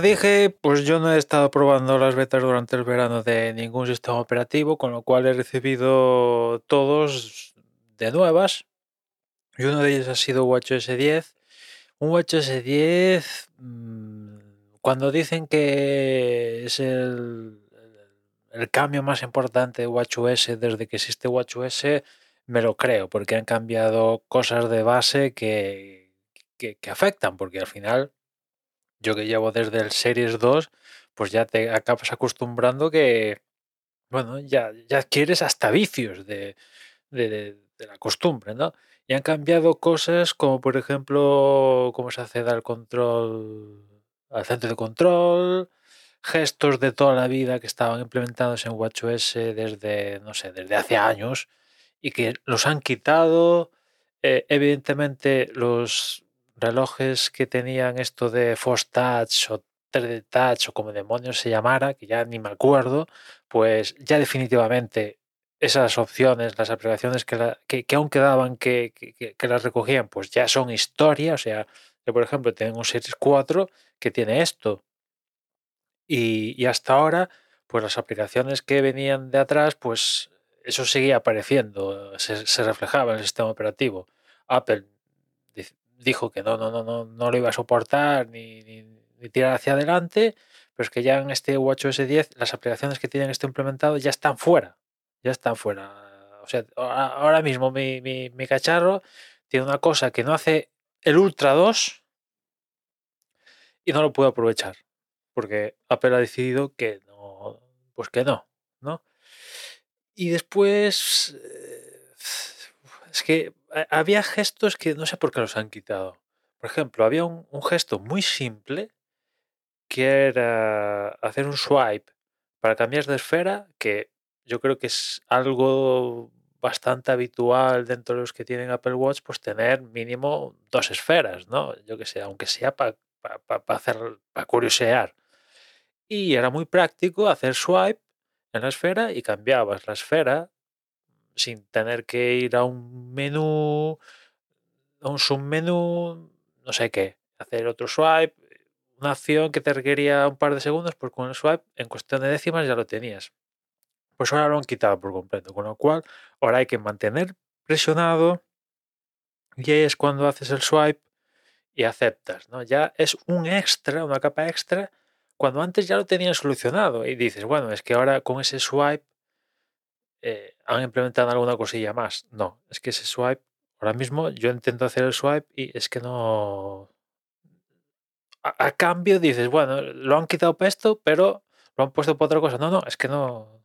os dije, pues yo no he estado probando las betas durante el verano de ningún sistema operativo, con lo cual he recibido todos de nuevas. Y uno de ellos ha sido WatchOS 10. Un WatchOS 10, mm, cuando dicen que es el, el cambio más importante de WatchOS desde que existe WatchOS, me lo creo, porque han cambiado cosas de base que, que, que afectan, porque al final yo que llevo desde el Series 2, pues ya te acabas acostumbrando que, bueno, ya, ya adquieres hasta vicios de, de, la costumbre, ¿no? Y han cambiado cosas como, por ejemplo, cómo se accede al control, al centro de control, gestos de toda la vida que estaban implementados en WatchOS desde, no sé, desde hace años y que los han quitado. Eh, evidentemente, los relojes que tenían esto de Force Touch o 3D Touch o como demonios se llamara, que ya ni me acuerdo, pues ya definitivamente esas opciones, las aplicaciones que, aún quedaban que, las recogían, pues ya son historia. O sea, que por ejemplo tengo un Series 4 que tiene esto. Y, hasta ahora, pues las aplicaciones que venían de atrás, pues eso seguía apareciendo, se, se reflejaba en el sistema operativo. Apple dijo que no, no, no, no, no lo iba a soportar ni, ni, tirar hacia adelante, pero es que ya en este WatchOS 10 las aplicaciones que tienen esto implementado ya están fuera, ya están fuera. O sea, ahora mismo mi, mi, mi cacharro tiene una cosa que no hace el Ultra 2 y no lo puedo aprovechar porque Apple ha decidido que no, pues que no, ¿no? Y después eh, es que ha- había gestos que no sé por qué los han quitado. Por ejemplo, había un, un gesto muy simple que era hacer un swipe para cambiar de esfera, que yo creo que es algo bastante habitual dentro de los que tienen Apple Watch, pues tener mínimo dos esferas, ¿no? Yo que sé, aunque sea para hacer, para curiosear. Y era muy práctico hacer swipe en la esfera y cambiabas la esfera sin tener que ir a un menú, a un submenú, no sé qué, hacer otro swipe, una acción que te requería un par de segundos, pues con el swipe en cuestión de décimas ya lo tenías. Pues ahora lo han quitado por completo, con lo cual ahora hay que mantener presionado y es cuando haces el swipe y aceptas, ¿no? Ya es un extra, una capa extra, cuando antes ya lo tenías solucionado y dices, bueno, es que ahora con ese swipe eh, han implementado alguna cosilla más. No, es que ese swipe, ahora mismo yo intento hacer el swipe y es que no... A, cambio dices, bueno, lo han quitado para esto, pero lo han puesto para otra cosa. No, no, es que no,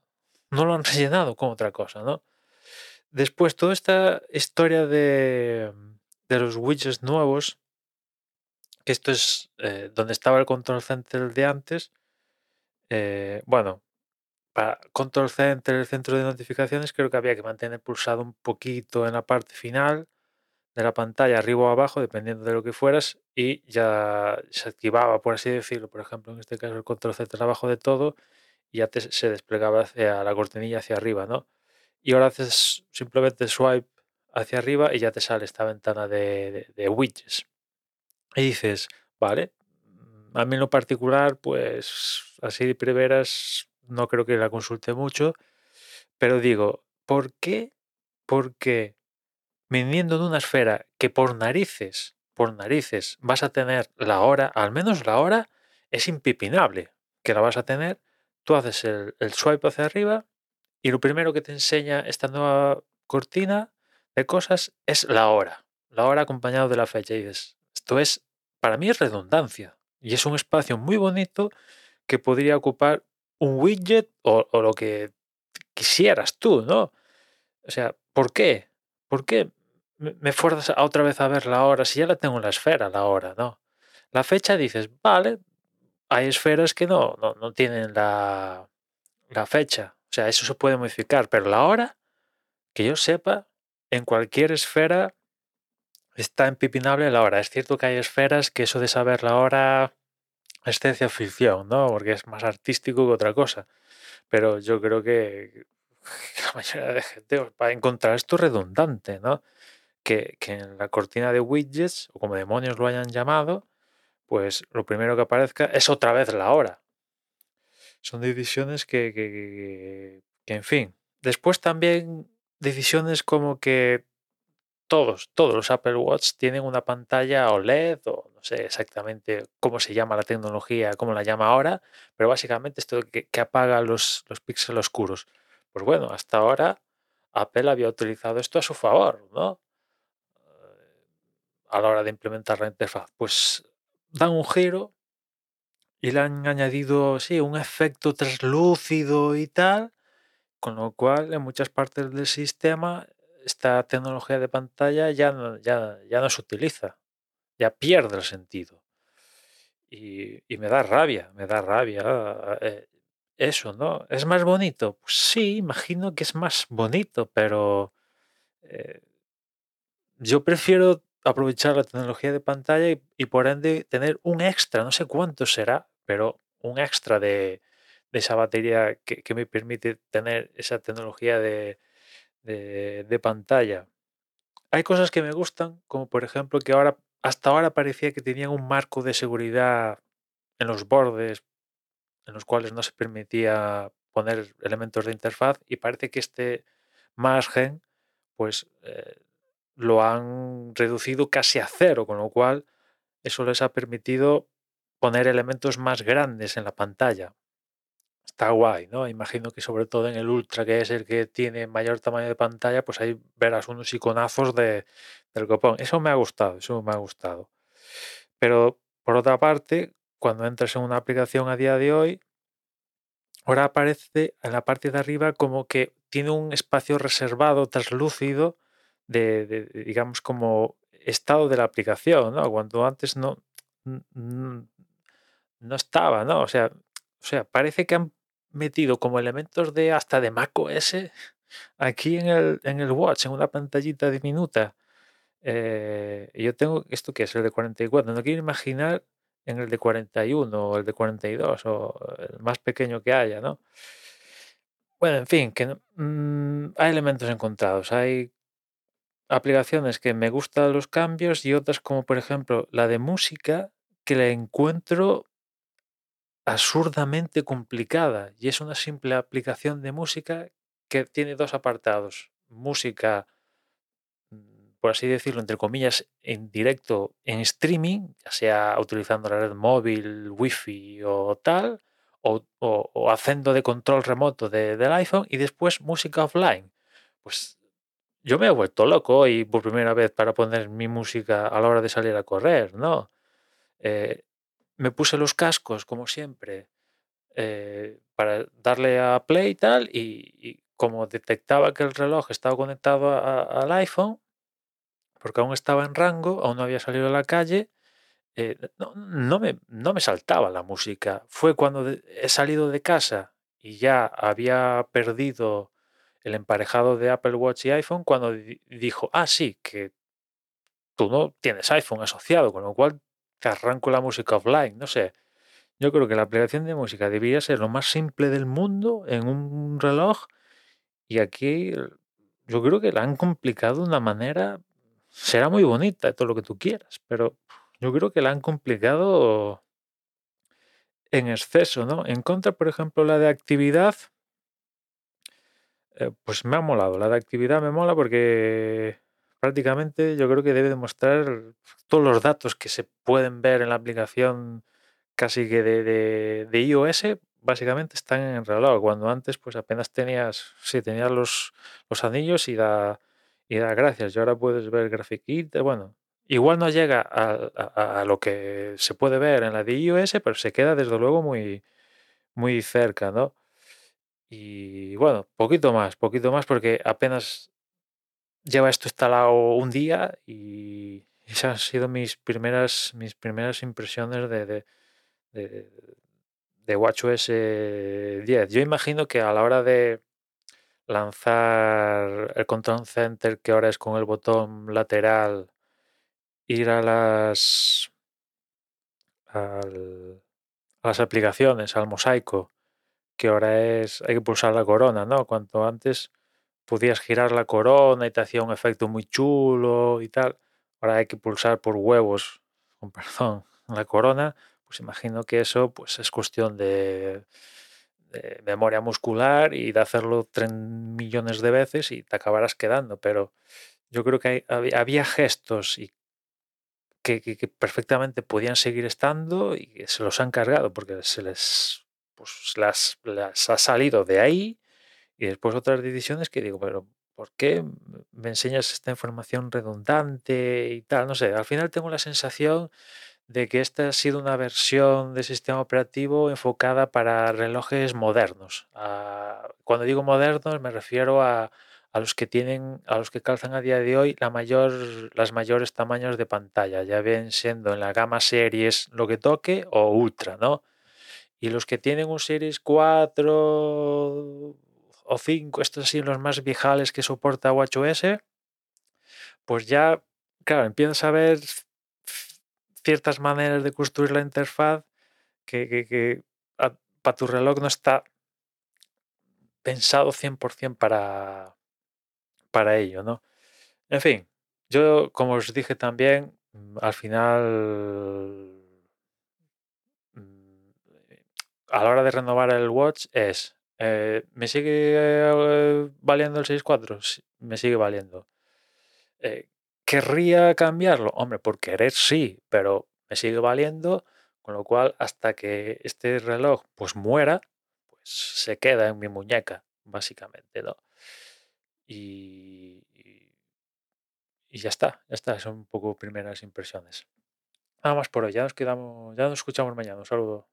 no lo han rellenado con otra cosa, ¿no? Después, toda esta historia de, de los widgets nuevos, que esto es eh, donde estaba el control center de antes. eh, bueno, para control center, el centro de notificaciones, creo que había que mantener pulsado un poquito en la parte final de la pantalla, arriba o abajo, dependiendo de lo que fueras, y ya se activaba, por así decirlo. Por ejemplo, en este caso, el control center abajo de todo, y ya te- se desplegaba hacia la cortinilla hacia arriba, ¿no? Y ahora haces simplemente swipe hacia arriba y ya te sale esta ventana de, de- de widgets. Y dices, vale, mm, a mí en lo particular, pues así de primeras no creo que la consulte mucho, pero digo, ¿por qué? Porque viniendo de una esfera que por narices, por narices, vas a tener la hora, al menos la hora, es impipinable que la vas a tener, tú haces el, el swipe hacia arriba y lo primero que te enseña esta nueva cortina de cosas es la hora. La hora acompañado de la fecha. Y dices, esto es, para mí es redundancia. Y es un espacio muy bonito que podría ocupar un widget o, lo que quisieras tú, ¿no? O sea, ¿por qué? ¿Por qué me me fuerzas a otra vez a ver la hora si ya la tengo en la esfera, la hora, ¿no? La fecha dices, vale, hay esferas que no, no, no tienen la, la fecha. O sea, eso se puede modificar, pero la hora, que yo sepa, en cualquier esfera está empipinable la hora. Es cierto que hay esferas que eso de saber la hora es ciencia ficción, ¿no? Porque es más artístico que otra cosa. Pero yo creo que la mayoría de gente va a encontrar esto redundante, ¿no? Que, que en la cortina de widgets, o como demonios lo hayan llamado, pues lo primero que aparezca es otra vez la hora. Son decisiones que, que en fin. Después también decisiones como que todos, todos los Apple Watch tienen una pantalla OLED o no sé exactamente cómo se llama la tecnología, cómo la llama ahora, pero básicamente esto que, apaga los, los píxeles oscuros. Pues bueno, hasta ahora Apple había utilizado esto a su favor, ¿no? A la hora de implementar la interfaz. Pues dan un giro y le han añadido, sí, un efecto translúcido y tal, con lo cual en muchas partes del sistema esta tecnología de pantalla ya no, ya, ya no se utiliza, ya pierde el sentido. Y, me da rabia, me da rabia eh, eso, ¿no? ¿Es más bonito? Pues sí, imagino que es más bonito, pero eh, yo prefiero aprovechar la tecnología de pantalla y, por ende tener un extra, no sé cuánto será, pero un extra de, esa batería que, me permite tener esa tecnología de, de, pantalla. Hay cosas que me gustan, como por ejemplo que ahora, hasta ahora parecía que tenían un marco de seguridad en los bordes en los cuales no se permitía poner elementos de interfaz y parece que este margen pues eh, lo han reducido casi a cero, con lo cual eso les ha permitido poner elementos más grandes en la pantalla está guay, ¿no? Imagino que sobre todo en el Ultra, que es el que tiene mayor tamaño de pantalla, pues ahí verás unos iconazos de, del copón. Eso me ha gustado, eso me ha gustado. Pero por otra parte, cuando entras en una aplicación a día de hoy, ahora aparece en la parte de arriba como que tiene un espacio reservado, translúcido, de, digamos, como estado de la aplicación, ¿no? Cuando antes no, no estaba, ¿no? O sea, o sea, parece que han metido como elementos de hasta de macOS aquí en el, en el Watch, en una pantallita diminuta. Eh, yo tengo esto que es el de 44, no quiero imaginar en el de 41 o el de 42 o el más pequeño que haya, ¿no? Bueno, en fin, que mm, hay elementos encontrados, hay aplicaciones que me gustan los cambios y otras como por ejemplo la de música que la encuentro absurdamente complicada y es una simple aplicación de música que tiene dos apartados. Música, mm, por así decirlo, entre comillas, en directo, en streaming, ya sea utilizando la red móvil, wifi o tal, o, haciendo de control remoto del iPhone y después música offline. Pues yo me he vuelto loco y por primera vez para poner mi música a la hora de salir a correr, ¿no? Eh, me puse los cascos, como siempre, eh, para darle a play y tal, y, como detectaba que el reloj estaba conectado al iPhone, porque aún estaba en rango, aún no había salido a la calle, eh, no, me, no me saltaba la música. Fue cuando he salido de casa y ya había perdido el emparejado de Apple Watch y iPhone, cuando dijo, ah, sí, que tú no tienes iPhone asociado, con lo cual te arranco la música offline, no sé. Yo creo que la aplicación de música debería ser lo más simple del mundo en un reloj y aquí yo creo que la han complicado de una manera, será muy bonita, todo lo que tú quieras, pero yo creo que la han complicado en exceso, ¿no? En contra, por ejemplo, la de actividad, eh, pues me ha molado. La de actividad me mola porque prácticamente yo creo que debe demostrar todos los datos que se pueden ver en la aplicación casi que de, de, iOS, básicamente están en cuando antes pues apenas tenías, sí, tenías los, los anillos y da, y da gracias, y ahora puedes ver grafiquita, bueno, igual no llega a, a, lo que se puede ver en la de iOS, pero se queda desde luego muy, muy cerca, ¿no? Y bueno, poquito más, poquito más porque apenas lleva esto instalado un día y esas han sido mis primeras, mis primeras impresiones de, de, de, WatchOS 10. Yo imagino que a la hora de lanzar el Control Center, que ahora es con el botón lateral, ir a las, a las aplicaciones, al mosaico, que ahora es, hay que pulsar la corona, ¿no? Cuanto antes podías girar la corona y te hacía un efecto muy chulo y tal. Ahora hay que pulsar por huevos, con perdón, la corona, pues imagino que eso pues es cuestión de, memoria muscular y de hacerlo 3 millones de veces y te acabarás quedando, pero yo creo que había, gestos y que, que- perfectamente podían seguir estando y se los han cargado porque se les pues las, las ha salido de ahí y después otras decisiones que digo, pero ¿por qué me enseñas esta información redundante y tal? No sé, al final tengo la sensación de que esta ha sido una versión de sistema operativo enfocada para relojes modernos. Ah, cuando digo modernos me refiero a, a los que tienen, a los que calzan a día de hoy la mayor, las mayores tamaños de pantalla, ya bien siendo en la gama series lo que toque o ultra, ¿no? Y los que tienen un Series 4 o 5, estos así los más viejales que soporta WatchOS, pues ya, claro, empiezas a ver ciertas maneras de construir la interfaz que, que, para tu reloj no está pensado 100% para, para ello, ¿no? En fin, yo, como os dije también, mm, al final, mm, a la hora de renovar el watch es, eh, ¿me sigue eh, valiendo el 6.4? Sí, me sigue valiendo. Eh, ¿Querría cambiarlo? Hombre, por querer sí, pero me sigue valiendo, con lo cual hasta que este reloj pues muera, pues se queda en mi muñeca, básicamente, ¿no? Y, y- y ya está, ya son un poco primeras impresiones. Nada más por hoy, ya nos quedamos, ya nos escuchamos mañana, un saludo.